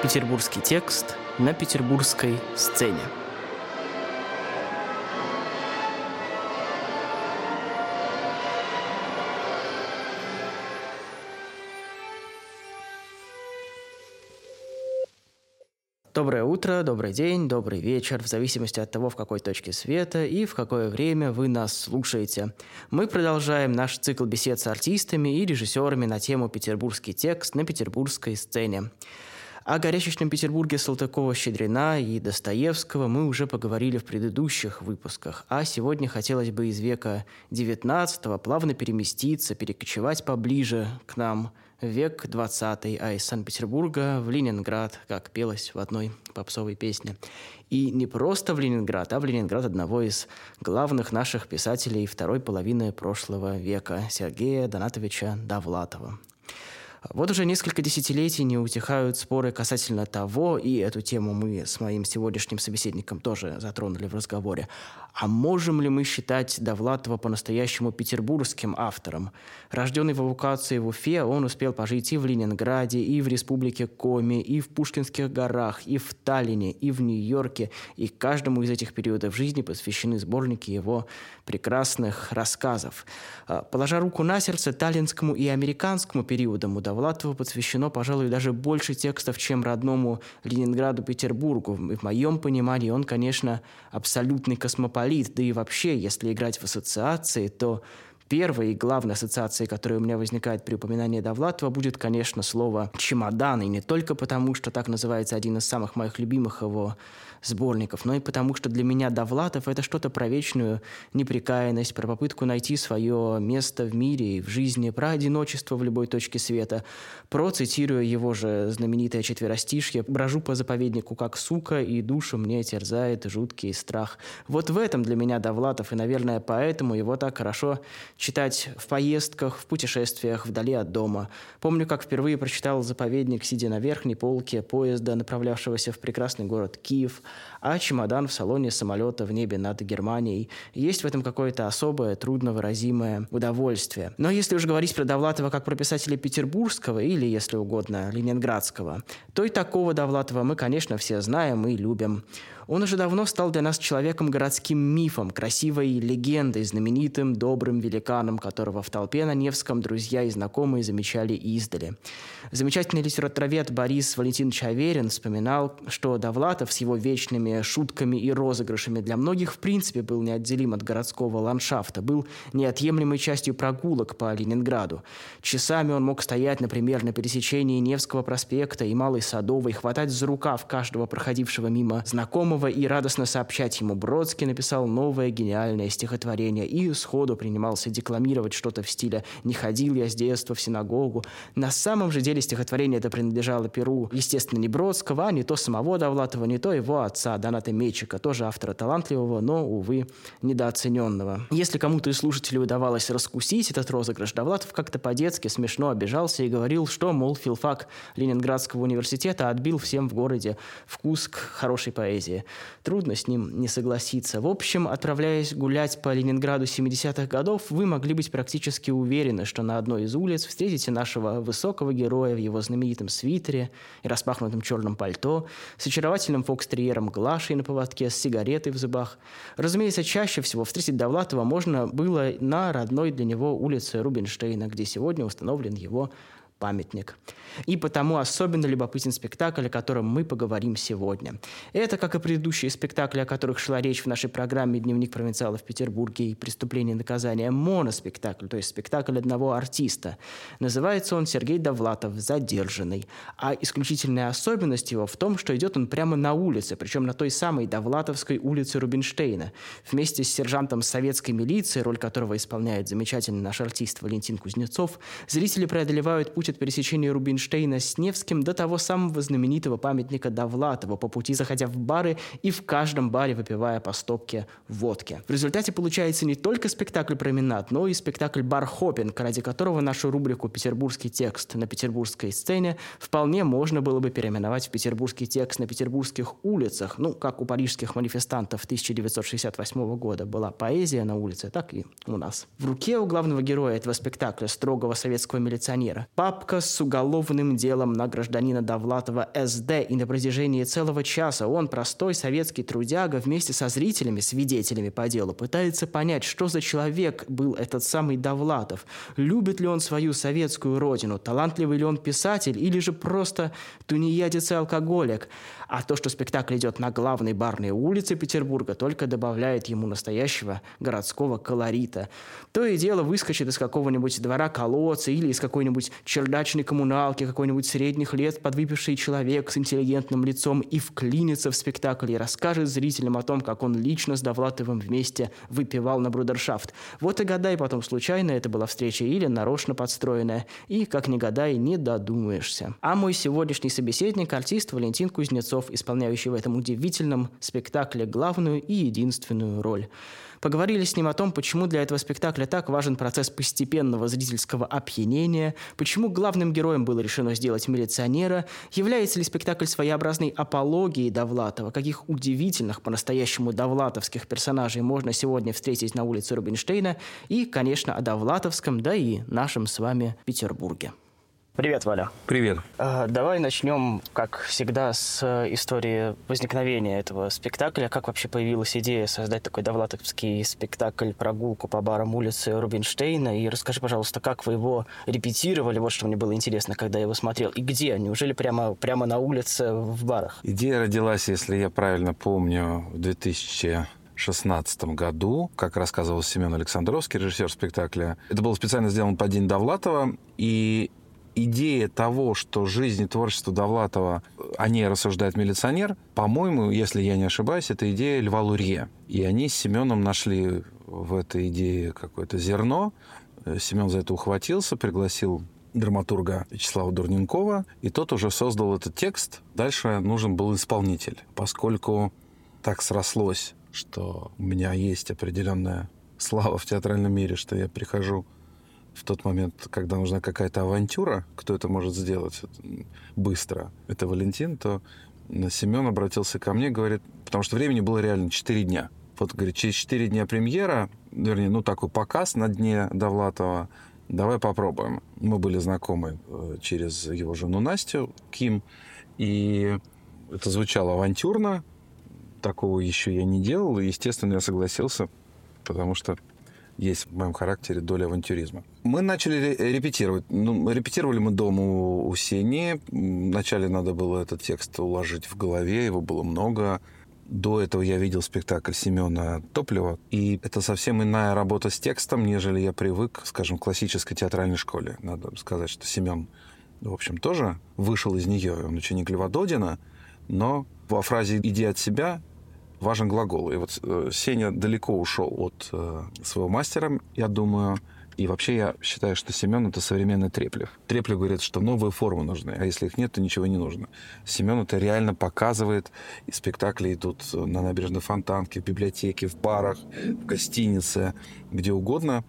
Петербургский текст на петербургской сцене. Доброе утро, добрый день, добрый вечер, в зависимости от того, в какой точке света и в какое время вы нас слушаете. Мы продолжаем наш цикл бесед с артистами и режиссерами на тему «Петербургский текст» на петербургской сцене. О горячечном Петербурге Салтыкова-Щедрина и Достоевского мы уже поговорили в предыдущих выпусках, а сегодня хотелось бы из века XIX плавно переместиться, перекочевать поближе к нам – век 20 а из Санкт-Петербурга в Ленинград, как пелось в одной попсовой песне. И не просто в Ленинград, а в Ленинград одного из главных наших писателей второй половины прошлого века, Сергея Донатовича Довлатова. Вот уже несколько десятилетий не утихают споры касательно того, и эту тему мы с моим сегодняшним собеседником тоже затронули в разговоре, а можем ли мы считать Довлатова по-настоящему петербургским автором? Рожденный в эвакуации в Уфе, он успел пожить и в Ленинграде, и в Республике Коми, и в Пушкинских горах, и в Таллине, и в Нью-Йорке, и каждому из этих периодов жизни посвящены сборники его прекрасных рассказов. А, положа руку на сердце, таллинскому и американскому периодам у Довлатова посвящено, пожалуй, даже больше текстов, чем родному Ленинграду, Петербургу. В моем понимании он, конечно, абсолютный космополит, да и вообще, если играть в ассоциации, то Первой и главной ассоциацией, которая у меня возникает при упоминании Довлатова, будет, конечно, слово «чемодан». И не только потому, что так называется один из самых моих любимых его сборников, но и потому, что для меня Довлатов — это что-то про вечную неприкаянность, про попытку найти свое место в мире и в жизни, про одиночество в любой точке света, про, цитируя его же знаменитое четверостишье, «брожу по заповеднику как сука, и душу мне терзает жуткий страх». Вот в этом для меня Довлатов, и, наверное, поэтому его так хорошо читать в поездках, в путешествиях, вдали от дома. Помню, как впервые прочитал «Заповедник», сидя на верхней полке поезда, направлявшегося в прекрасный город Киев – а чемодан в салоне самолета в небе над Германией. Есть в этом какое-то особое, трудновыразимое удовольствие. Но если уж говорить про Довлатова как про писателя петербургского или, если угодно, ленинградского, то и такого Довлатова мы, конечно, все знаем и любим. Он уже давно стал для нас человеком городским мифом, красивой легендой, знаменитым добрым великаном, которого в толпе на Невском друзья и знакомые замечали издали. Замечательный литературовед Борис Валентинович Аверин вспоминал, что Довлатов с его вечными шутками и розыгрышами для многих в принципе был неотделим от городского ландшафта, был неотъемлемой частью прогулок по Ленинграду. Часами он мог стоять, например, на пересечении Невского проспекта и Малой Садовой, хватать за рукав каждого проходившего мимо знакомого знакомого и радостно сообщать ему. Бродский написал новое гениальное стихотворение и сходу принимался декламировать что-то в стиле «Не ходил я с детства в синагогу». На самом же деле стихотворение это принадлежало Перу, естественно, не Бродского, а не то самого Довлатова, не то его отца Доната Мечика, тоже автора талантливого, но, увы, недооцененного. Если кому-то из слушателей удавалось раскусить этот розыгрыш, Довлатов как-то по-детски смешно обижался и говорил, что, мол, филфак Ленинградского университета отбил всем в городе вкус к хорошей поэзии. Трудно с ним не согласиться. В общем, отправляясь гулять по Ленинграду 70-х годов, вы могли быть практически уверены, что на одной из улиц встретите нашего высокого героя в его знаменитом свитере и распахнутом черном пальто, с очаровательным фокстерьером Глашей на поводке, с сигаретой в зубах. Разумеется, чаще всего встретить Довлатова можно было на родной для него улице Рубинштейна, где сегодня установлен его памятник. И потому особенно любопытен спектакль, о котором мы поговорим сегодня. Это, как и предыдущие спектакли, о которых шла речь в нашей программе «Дневник провинциала в Петербурге» и «Преступление и наказание», моноспектакль, то есть спектакль одного артиста. Называется он «Сергей Довлатов. Задержанный». А исключительная особенность его в том, что идет он прямо на улице, причем на той самой Довлатовской улице Рубинштейна. Вместе с сержантом советской милиции, роль которого исполняет замечательный наш артист Валентин Кузнецов, зрители преодолевают путь от пересечения Рубинштейна с Невским до того самого знаменитого памятника Довлатова, по пути заходя в бары и в каждом баре выпивая по стопке водки. В результате получается не только спектакль «Променад», но и спектакль «Бархопинг», ради которого нашу рубрику «Петербургский текст» на петербургской сцене вполне можно было бы переименовать в «Петербургский текст на петербургских улицах», ну, как у парижских манифестантов 1968 года была поэзия на улице, так и у нас. В руке у главного героя этого спектакля, строгого советского милиционера, папа папка с уголовным делом на гражданина Довлатова СД, и на протяжении целого часа он, простой советский трудяга, вместе со зрителями, свидетелями по делу, пытается понять, что за человек был этот самый Довлатов, любит ли он свою советскую родину, талантливый ли он писатель, или же просто тунеядец и алкоголик. А то, что спектакль идет на главной барной улице Петербурга, только добавляет ему настоящего городского колорита. То и дело выскочит из какого-нибудь двора колодца или из какой-нибудь чердачной коммуналки какой-нибудь средних лет подвыпивший человек с интеллигентным лицом и вклинится в спектакль и расскажет зрителям о том, как он лично с Довлатовым вместе выпивал на брудершафт. Вот и гадай потом, случайно это была встреча или нарочно подстроенная. И, как ни гадай, не додумаешься. А мой сегодняшний собеседник – артист Валентин Кузнецов, исполняющий в этом удивительном спектакле главную и единственную роль. Поговорили с ним о том, почему для этого спектакля так важен процесс постепенного зрительского опьянения, почему главным героем было решено сделать милиционера, является ли спектакль своеобразной апологией Довлатова, каких удивительных по-настоящему довлатовских персонажей можно сегодня встретить на улице Рубинштейна, и, конечно, о довлатовском, да и нашем с вами Петербурге. Привет, Валя. Привет. А, давай начнем, как всегда, с э, истории возникновения этого спектакля. Как вообще появилась идея создать такой довлатовский спектакль «Прогулку по барам улицы Рубинштейна»? И расскажи, пожалуйста, как вы его репетировали? Вот что мне было интересно, когда я его смотрел. И где? Неужели прямо, прямо на улице в барах? Идея родилась, если я правильно помню, в 2000 2016 году, как рассказывал Семен Александровский, режиссер спектакля. Это было специально сделано по День Довлатова, и идея того, что жизнь и творчество Довлатова, о ней рассуждает милиционер, по-моему, если я не ошибаюсь, это идея Льва Лурье. И они с Семеном нашли в этой идее какое-то зерно. Семен за это ухватился, пригласил драматурга Вячеслава Дурненкова, и тот уже создал этот текст. Дальше нужен был исполнитель. Поскольку так срослось, что у меня есть определенная слава в театральном мире, что я прихожу в тот момент, когда нужна какая-то авантюра, кто это может сделать быстро, это Валентин, то Семен обратился ко мне, говорит, потому что времени было реально 4 дня. Вот, говорит, через 4 дня премьера, вернее, ну, такой показ на дне Довлатова, давай попробуем. Мы были знакомы э, через его жену Настю, Ким, и это звучало авантюрно, такого еще я не делал, и, естественно, я согласился, потому что есть в моем характере доля авантюризма. Мы начали репетировать. Ну, репетировали мы дома у Сени. Вначале надо было этот текст уложить в голове, его было много. До этого я видел спектакль Семена Топлева, и это совсем иная работа с текстом, нежели я привык, скажем, в классической театральной школе. Надо сказать, что Семен, в общем, тоже вышел из нее. Он ученик Льва Додина, но во фразе «иди от себя» важен глагол. И вот э, Сеня далеко ушел от э, своего мастера, я думаю. И вообще я считаю, что Семен это современный Треплев. Треплев говорит, что новые формы нужны, а если их нет, то ничего не нужно. Семен это реально показывает, и спектакли идут на набережной Фонтанке, в библиотеке, в барах, в гостинице, где угодно,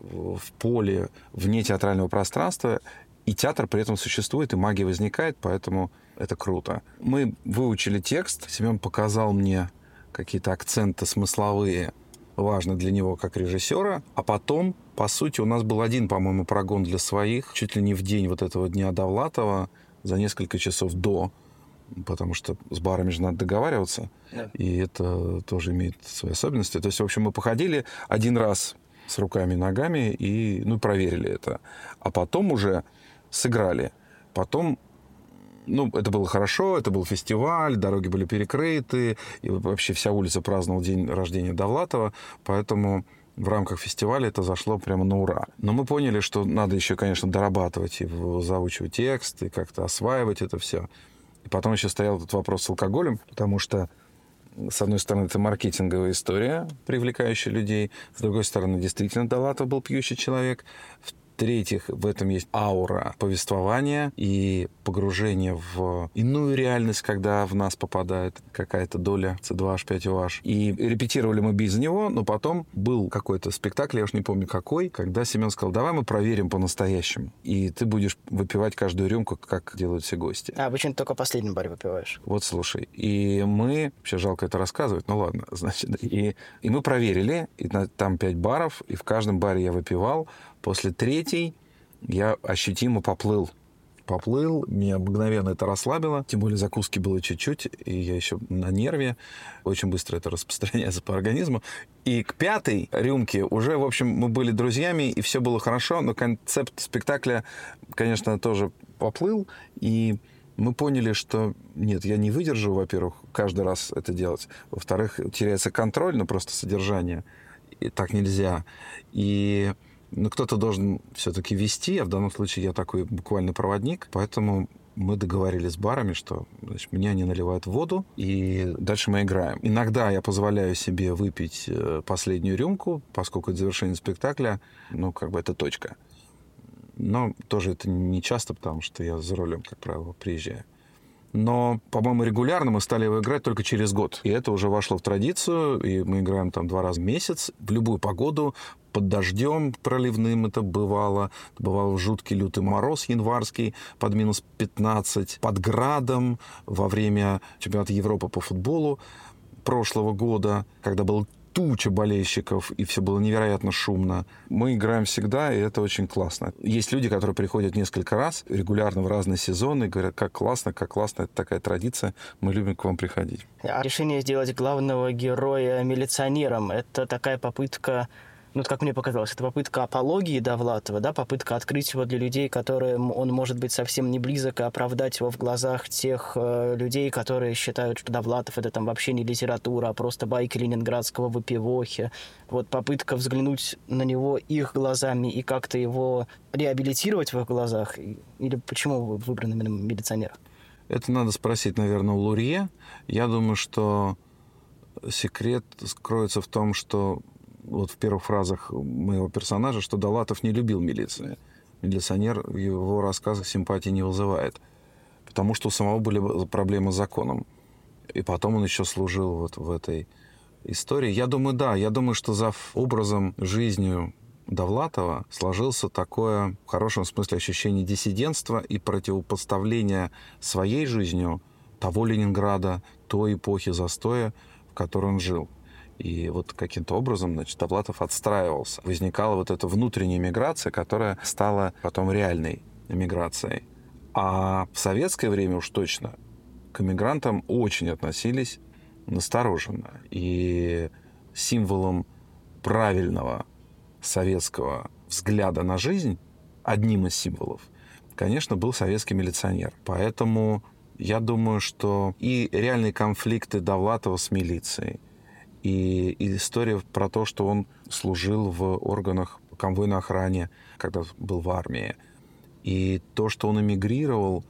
в поле, вне театрального пространства, и театр при этом существует, и магия возникает, поэтому это круто. Мы выучили текст, Семен показал мне какие-то акценты смысловые важны для него как режиссера. А потом, по сути, у нас был один, по-моему, прогон для своих, чуть ли не в день вот этого дня Довлатова, за несколько часов до, потому что с барами же надо договариваться, и это тоже имеет свои особенности. То есть, в общем, мы походили один раз с руками и ногами и ну, проверили это. А потом уже сыграли. Потом ну, это было хорошо, это был фестиваль, дороги были перекрыты, и вообще вся улица праздновала день рождения Довлатова, поэтому в рамках фестиваля это зашло прямо на ура. Но мы поняли, что надо еще, конечно, дорабатывать и заучивать текст, и как-то осваивать это все. И потом еще стоял этот вопрос с алкоголем, потому что с одной стороны, это маркетинговая история, привлекающая людей. С другой стороны, действительно, Довлатов был пьющий человек. В-третьих, в этом есть аура повествования и погружение в иную реальность, когда в нас попадает какая-то доля C2H5OH. И репетировали мы без него, но потом был какой-то спектакль, я уж не помню какой, когда Семен сказал, давай мы проверим по-настоящему. И ты будешь выпивать каждую рюмку, как делают все гости. А почему ты только последний баре выпиваешь? Вот слушай. И мы, вообще жалко это рассказывать, ну ладно, значит. И, и мы проверили, и там пять баров, и в каждом баре я выпивал. После третьей я ощутимо поплыл поплыл, меня мгновенно это расслабило, тем более закуски было чуть-чуть, и я еще на нерве, очень быстро это распространяется по организму. И к пятой рюмке уже, в общем, мы были друзьями, и все было хорошо, но концепт спектакля, конечно, тоже поплыл, и мы поняли, что нет, я не выдержу, во-первых, каждый раз это делать. Во-вторых, теряется контроль, но просто содержание. И так нельзя. И но ну, кто-то должен все-таки вести, а в данном случае я такой буквально проводник, поэтому мы договорились с барами, что значит, мне они наливают воду, и дальше мы играем. Иногда я позволяю себе выпить э, последнюю рюмку, поскольку это завершение спектакля, ну, как бы это точка. Но тоже это не часто, потому что я за рулем, как правило, приезжаю. Но, по-моему, регулярно мы стали его играть только через год. И это уже вошло в традицию, и мы играем там два раза в месяц, в любую погоду, под дождем проливным это бывало. Бывал жуткий лютый мороз январский под минус 15, под градом во время чемпионата Европы по футболу прошлого года, когда был туча болельщиков, и все было невероятно шумно. Мы играем всегда, и это очень классно. Есть люди, которые приходят несколько раз, регулярно в разные сезоны, и говорят, как классно, как классно, это такая традиция, мы любим к вам приходить. А решение сделать главного героя милиционером, это такая попытка ну, как мне показалось, это попытка апологии Довлатова, да, попытка открыть его для людей, которым он может быть совсем не близок, и оправдать его в глазах тех э, людей, которые считают, что Довлатов это там вообще не литература, а просто байки ленинградского выпивохи. Вот попытка взглянуть на него их глазами и как-то его реабилитировать в их глазах. Или почему вы выбраны именно милиционер? Это надо спросить, наверное, у Лурье. Я думаю, что секрет скроется в том, что вот в первых фразах моего персонажа, что Далатов не любил милицию. Милиционер в его рассказах симпатии не вызывает. Потому что у самого были проблемы с законом. И потом он еще служил вот в этой истории. Я думаю, да, я думаю, что за образом, жизнью Довлатова сложился такое, в хорошем смысле, ощущение диссидентства и противопоставления своей жизнью того Ленинграда, той эпохи застоя, в которой он жил. И вот каким-то образом, значит, Довлатов отстраивался. Возникала вот эта внутренняя миграция, которая стала потом реальной миграцией. А в советское время уж точно к мигрантам очень относились настороженно. И символом правильного советского взгляда на жизнь, одним из символов, конечно, был советский милиционер. Поэтому я думаю, что и реальные конфликты Довлатова с милицией, и, история про то, что он служил в органах конвойной охране, когда был в армии. И то, что он эмигрировал,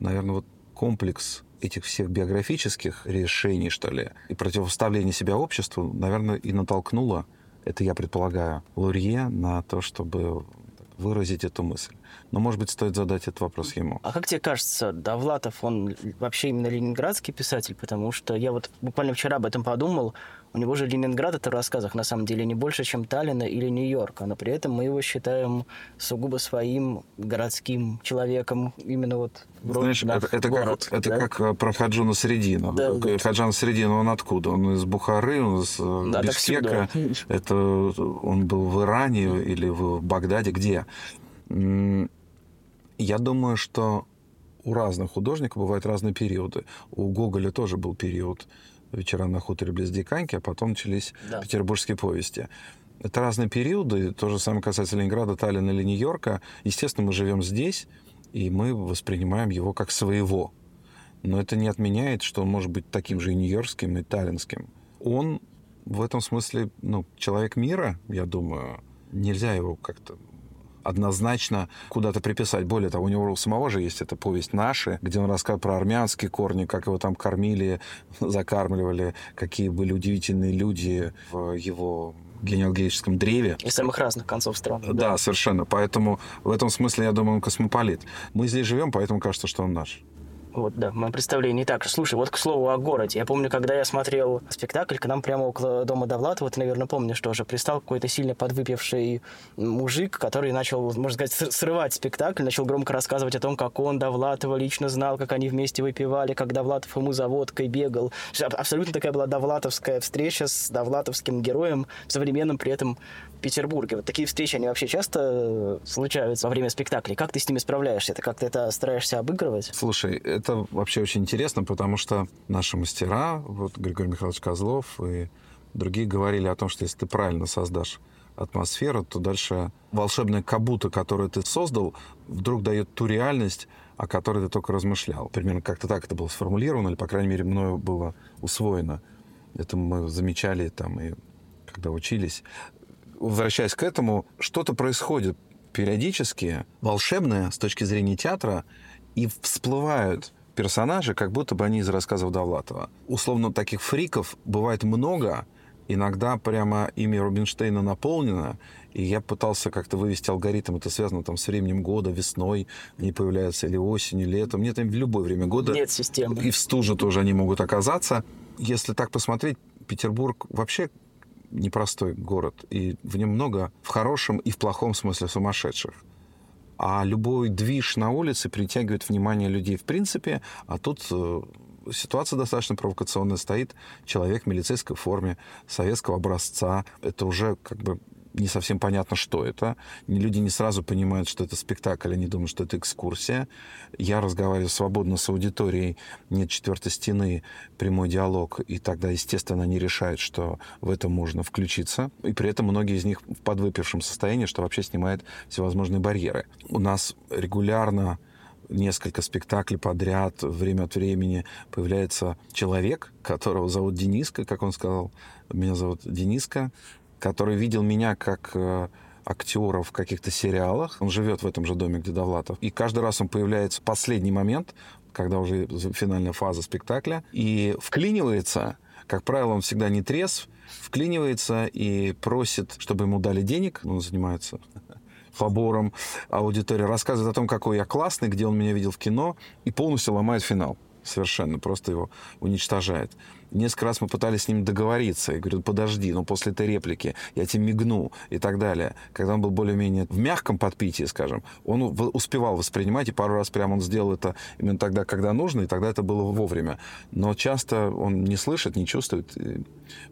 наверное, вот комплекс этих всех биографических решений, что ли, и противоставления себя обществу, наверное, и натолкнуло, это я предполагаю, Лурье на то, чтобы выразить эту мысль. Но, может быть, стоит задать этот вопрос ему. А как тебе кажется, Довлатов, он вообще именно ленинградский писатель? Потому что я вот буквально вчера об этом подумал. У него же Ленинград это в рассказах на самом деле не больше, чем Таллина или Нью-Йорка, но при этом мы его считаем сугубо своим городским человеком, именно вот Знаешь, да, это, это, город, как, да? это как э, про Хаджуна Средина. Да, да. Хаджан Средин, он откуда? Он из Бухары, он из э, да, Бишкека. Это он был в Иране или в Багдаде, где? Я думаю, что у разных художников бывают разные периоды. У Гоголя тоже был период вечера на хуторе близ Диканьки, а потом начались да. петербургские повести. Это разные периоды. То же самое касается Ленинграда, Таллина или Нью-Йорка. Естественно, мы живем здесь, и мы воспринимаем его как своего. Но это не отменяет, что он может быть таким же и нью-йоркским, и таллинским. Он в этом смысле ну, человек мира, я думаю. Нельзя его как-то однозначно куда-то приписать. Более того, у него у самого же есть эта повесть «Наши», где он рассказывает про армянские корни, как его там кормили, закармливали, какие были удивительные люди в его генеалогическом древе. Из самых разных концов стран. Да, да, совершенно. Поэтому в этом смысле, я думаю, он космополит. Мы здесь живем, поэтому кажется, что он наш. Вот, да, в моем представлении так. Слушай, вот к слову о городе. Я помню, когда я смотрел спектакль, к нам прямо около дома Довлатова, ты, наверное, помнишь тоже, пристал какой-то сильно подвыпивший мужик, который начал, можно сказать, срывать спектакль, начал громко рассказывать о том, как он Довлатова лично знал, как они вместе выпивали, как Довлатов ему за водкой бегал. Абсолютно такая была довлатовская встреча с довлатовским героем в современном при этом Петербурге. Вот такие встречи, они вообще часто э, случаются во время спектаклей. Как ты с ними справляешься? Ты как-то это стараешься обыгрывать? Слушай, это вообще очень интересно, потому что наши мастера, вот Григорий Михайлович Козлов и другие говорили о том, что если ты правильно создашь атмосферу, то дальше волшебная кабута, которую ты создал, вдруг дает ту реальность, о которой ты только размышлял. Примерно как-то так это было сформулировано, или, по крайней мере, мною было усвоено. Это мы замечали там и когда учились возвращаясь к этому, что-то происходит периодически волшебное с точки зрения театра, и всплывают персонажи, как будто бы они из рассказов Довлатова. Условно, таких фриков бывает много, иногда прямо имя Рубинштейна наполнено, и я пытался как-то вывести алгоритм, это связано там с временем года, весной они появляются, или осенью, летом, нет, в любое время года. Нет системы. И в стуже тоже они могут оказаться. Если так посмотреть, Петербург вообще непростой город, и в нем много в хорошем и в плохом смысле сумасшедших. А любой движ на улице притягивает внимание людей в принципе, а тут э, ситуация достаточно провокационная. Стоит человек в милицейской форме советского образца. Это уже как бы не совсем понятно, что это. Люди не сразу понимают, что это спектакль, они думают, что это экскурсия. Я разговариваю свободно с аудиторией, нет четвертой стены, прямой диалог, и тогда, естественно, они решают, что в это можно включиться. И при этом многие из них в подвыпившем состоянии, что вообще снимает всевозможные барьеры. У нас регулярно несколько спектаклей подряд, время от времени появляется человек, которого зовут Дениска, как он сказал, меня зовут Дениска, который видел меня как э, актера в каких-то сериалах. Он живет в этом же доме, где Довлатов. И каждый раз он появляется в последний момент, когда уже финальная фаза спектакля, и вклинивается. Как правило, он всегда не трезв, вклинивается и просит, чтобы ему дали денег. Он занимается побором аудитории, рассказывает о том, какой я классный, где он меня видел в кино, и полностью ломает финал. Совершенно, просто его уничтожает. Несколько раз мы пытались с ним договориться. Я говорю, подожди, ну после этой реплики я тебе мигну и так далее. Когда он был более-менее в мягком подпитии, скажем, он успевал воспринимать, и пару раз прямо он сделал это именно тогда, когда нужно, и тогда это было вовремя. Но часто он не слышит, не чувствует,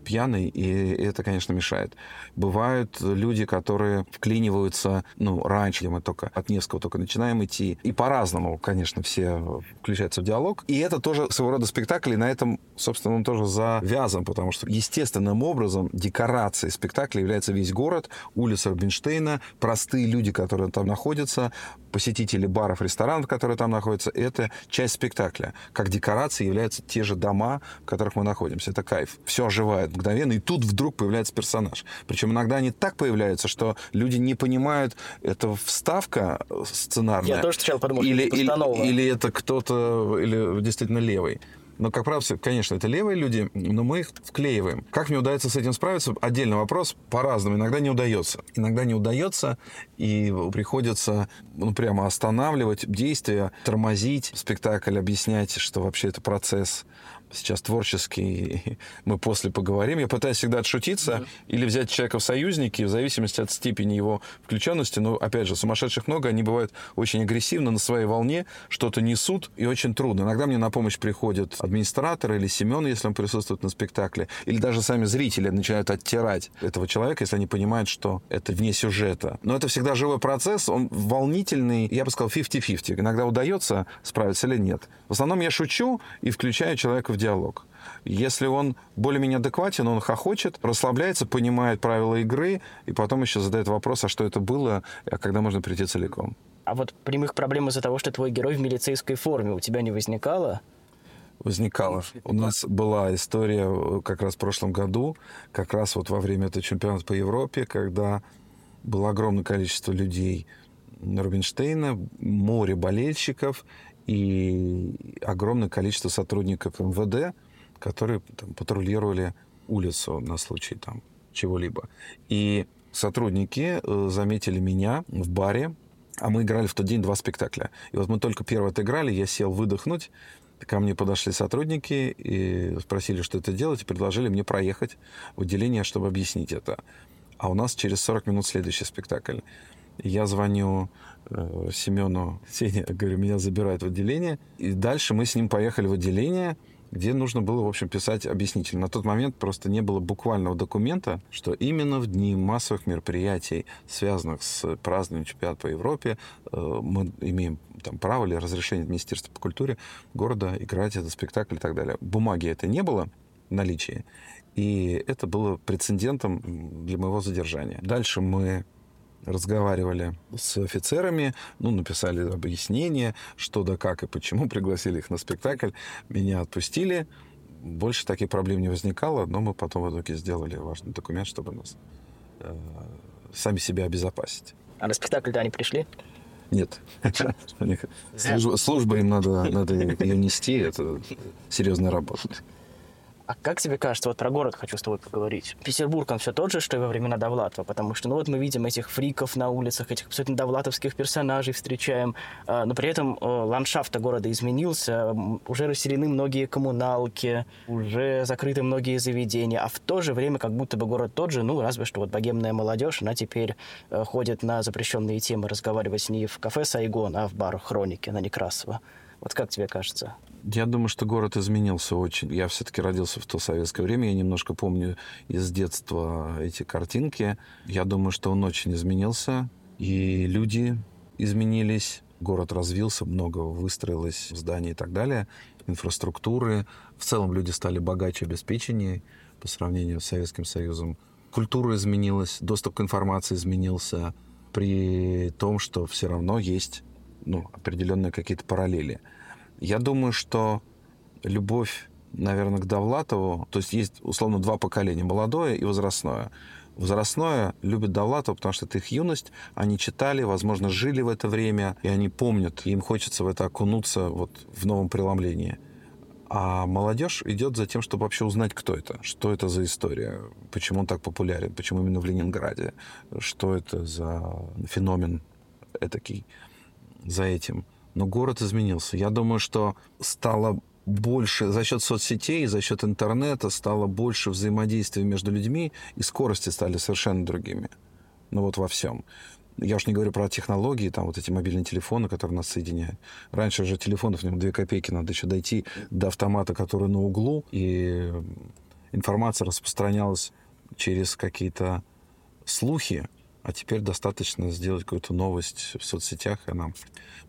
пьяный, и это, конечно, мешает. Бывают люди, которые вклиниваются, ну, раньше, мы только от Невского только начинаем идти, и по-разному, конечно, все включаются в диалог. И это тоже своего рода спектакль, и на этом, собственно, он тоже завязан, потому что естественным образом декорацией спектакля является весь город, улица Рубинштейна, простые люди, которые там находятся, посетители баров, ресторанов, которые там находятся, это часть спектакля. Как декорации являются те же дома, в которых мы находимся. Это кайф. Все оживает мгновенно, и тут вдруг появляется персонаж. Причем иногда они так появляются, что люди не понимают, это вставка сценарная. Я тоже сначала подумал, или, или, или это кто-то, или действительно левый. Но, как правило, конечно, это левые люди, но мы их вклеиваем. Как мне удается с этим справиться? Отдельный вопрос. По-разному. Иногда не удается. Иногда не удается, и приходится ну, прямо останавливать действия, тормозить спектакль, объяснять, что вообще это процесс сейчас творческий, мы после поговорим. Я пытаюсь всегда отшутиться mm-hmm. или взять человека в союзники, в зависимости от степени его включенности. Но, опять же, сумасшедших много, они бывают очень агрессивно, на своей волне, что-то несут, и очень трудно. Иногда мне на помощь приходят администратор или Семен, если он присутствует на спектакле, или даже сами зрители начинают оттирать этого человека, если они понимают, что это вне сюжета. Но это всегда живой процесс, он волнительный, я бы сказал, 50-50. Иногда удается справиться или нет. В основном я шучу и включаю человека в диалог. Если он более-менее адекватен, он хохочет, расслабляется, понимает правила игры, и потом еще задает вопрос, а что это было, а когда можно прийти целиком. А вот прямых проблем из-за того, что твой герой в милицейской форме, у тебя не возникало? Возникало. У нас была история э, как раз в прошлом году, как раз вот во время этого чемпионата по Европе, когда было огромное количество людей Рубинштейна, море болельщиков, и огромное количество сотрудников МВД, которые там, патрулировали улицу на случай там чего-либо. И сотрудники э, заметили меня в баре, А мы играли в тот день два спектакля. И вот мы только первый отыграли, я сел выдохнуть, Ко мне подошли сотрудники и спросили, что это делать, и предложили мне проехать в отделение, чтобы объяснить это. А у нас через 40 минут следующий спектакль. Я звоню э, Семену, Сене, говорю, меня забирают в отделение. И дальше мы с ним поехали в отделение, где нужно было, в общем, писать объяснитель. На тот момент просто не было буквального документа, что именно в дни массовых мероприятий, связанных с празднованием чемпионата по Европе, э, мы имеем там, право или разрешение от Министерства по культуре города играть этот спектакль и так далее. Бумаги это не было в наличии, и это было прецедентом для моего задержания. Дальше мы разговаривали с офицерами, ну, написали объяснение, что да как и почему, пригласили их на спектакль, меня отпустили. Больше таких проблем не возникало, но мы потом в итоге сделали важный документ, чтобы нас э, сами себя обезопасить. А на спектакль-то они пришли? Нет. Служба, им надо, надо ее нести, это серьезная работа. А как тебе кажется, вот про город хочу с тобой поговорить. Петербург, он все тот же, что и во времена Довлатова, потому что, ну вот мы видим этих фриков на улицах, этих абсолютно довлатовских персонажей встречаем, а, но при этом ландшафт города изменился, уже расселены многие коммуналки, уже закрыты многие заведения, а в то же время как будто бы город тот же, ну разве что вот богемная молодежь, она теперь э, ходит на запрещенные темы разговаривать не в кафе Сайгон, а в бар Хроники на Некрасова. Вот как тебе кажется? Я думаю, что город изменился очень. Я все-таки родился в то советское время. Я немножко помню из детства эти картинки. Я думаю, что он очень изменился. И люди изменились. Город развился, много выстроилось зданий и так далее. Инфраструктуры. В целом люди стали богаче, обеспеченнее по сравнению с Советским Союзом. Культура изменилась, доступ к информации изменился, при том, что все равно есть ну, определенные какие-то параллели. Я думаю, что любовь, наверное, к Довлатову, то есть есть, условно, два поколения, молодое и возрастное. Возрастное любит Довлатова, потому что это их юность, они читали, возможно, жили в это время, и они помнят, им хочется в это окунуться вот в новом преломлении. А молодежь идет за тем, чтобы вообще узнать, кто это, что это за история, почему он так популярен, почему именно в Ленинграде, что это за феномен этакий за этим. Но город изменился. Я думаю, что стало больше за счет соцсетей, за счет интернета стало больше взаимодействия между людьми, и скорости стали совершенно другими. Ну вот во всем. Я уж не говорю про технологии, там вот эти мобильные телефоны, которые нас соединяют. Раньше же телефонов, в две копейки, надо еще дойти до автомата, который на углу, и информация распространялась через какие-то слухи, а теперь достаточно сделать какую-то новость в соцсетях, и она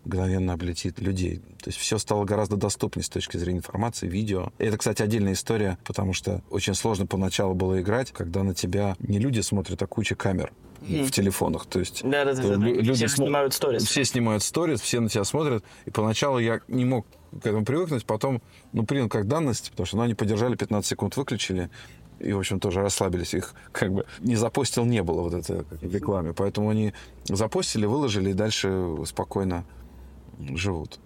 мгновенно облетит людей. То есть все стало гораздо доступнее с точки зрения информации, видео. И это, кстати, отдельная история, потому что очень сложно поначалу было играть, когда на тебя не люди смотрят, а куча камер mm. в телефонах. То есть да, да, да, да. люди все см... снимают сторис. Все снимают сторис, все на тебя смотрят. И поначалу я не мог к этому привыкнуть, потом ну, принял как данность, потому что ну, они подержали 15 секунд, выключили, и, в общем, тоже расслабились. Их как бы не запостил не было вот это как рекламе. Поэтому они запостили, выложили и дальше спокойно живут.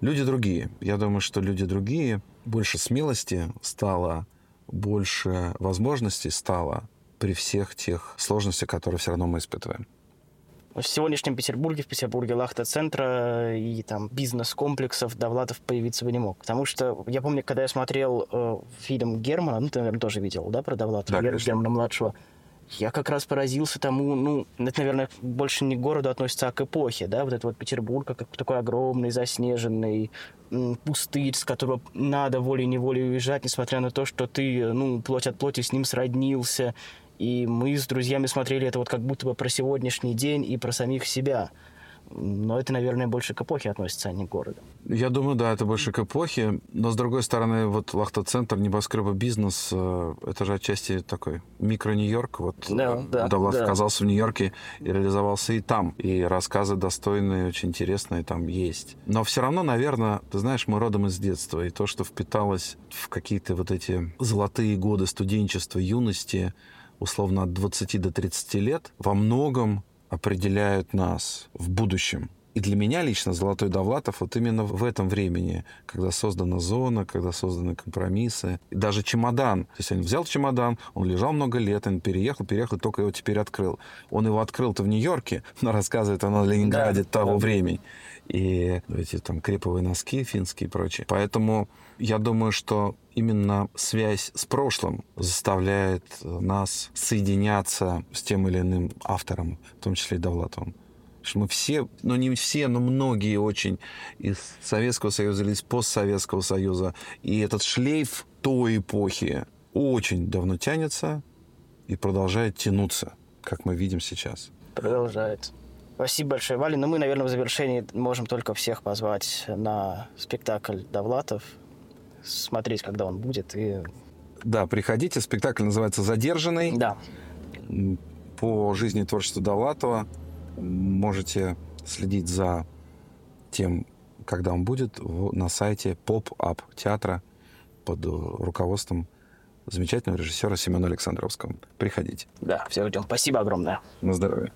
Люди другие. Я думаю, что люди другие. Больше смелости стало, больше возможностей стало при всех тех сложностях, которые все равно мы испытываем в сегодняшнем Петербурге, в Петербурге Лахта-центра и там бизнес-комплексов Довлатов появиться бы не мог. Потому что я помню, когда я смотрел э, фильм Германа, ну, ты, наверное, тоже видел, да, про Довлатова, да, Германа-младшего, я как раз поразился тому, ну, это, наверное, больше не к городу относится, а к эпохе, да, вот этот вот Петербург, как такой огромный, заснеженный, пустырь, с которого надо волей-неволей уезжать, несмотря на то, что ты, ну, плоть от плоти с ним сроднился, и мы с друзьями смотрели это вот как будто бы про сегодняшний день и про самих себя. Но это, наверное, больше к эпохе относится, а не к городу. Я думаю, да, это больше к эпохе. Но, с другой стороны, вот Лахта-центр, небоскреба бизнес, э, это же отчасти такой микро-Нью-Йорк. Вот да, э, да, Довлатов да. оказался в Нью-Йорке и реализовался и там. И рассказы достойные, очень интересные там есть. Но все равно, наверное, ты знаешь, мы родом из детства. И то, что впиталось в какие-то вот эти золотые годы студенчества, юности, условно от 20 до 30 лет, во многом определяют нас в будущем. И для меня лично Золотой Довлатов вот именно в этом времени, когда создана зона, когда созданы компромиссы. И даже чемодан. То есть он взял чемодан, он лежал много лет, он переехал, переехал, только его теперь открыл. Он его открыл-то в Нью-Йорке, но рассказывает он о Ленинграде да, того да. времени. И эти там креповые носки финские и прочее. Поэтому я думаю, что именно связь с прошлым заставляет нас соединяться с тем или иным автором, в том числе и Довлатовым мы все, ну не все, но многие очень из Советского Союза или из постсоветского Союза. И этот шлейф той эпохи очень давно тянется и продолжает тянуться, как мы видим сейчас. Продолжает. Спасибо большое, Валя. Но ну, мы, наверное, в завершении можем только всех позвать на спектакль Довлатов, смотреть, когда он будет. И... Да, приходите. Спектакль называется «Задержанный». Да. По жизни и творчеству Довлатова можете следить за тем, когда он будет на сайте Pop-Up театра под руководством замечательного режиссера Семена Александровского. Приходите. Да, все ждем. Спасибо огромное. На здоровье.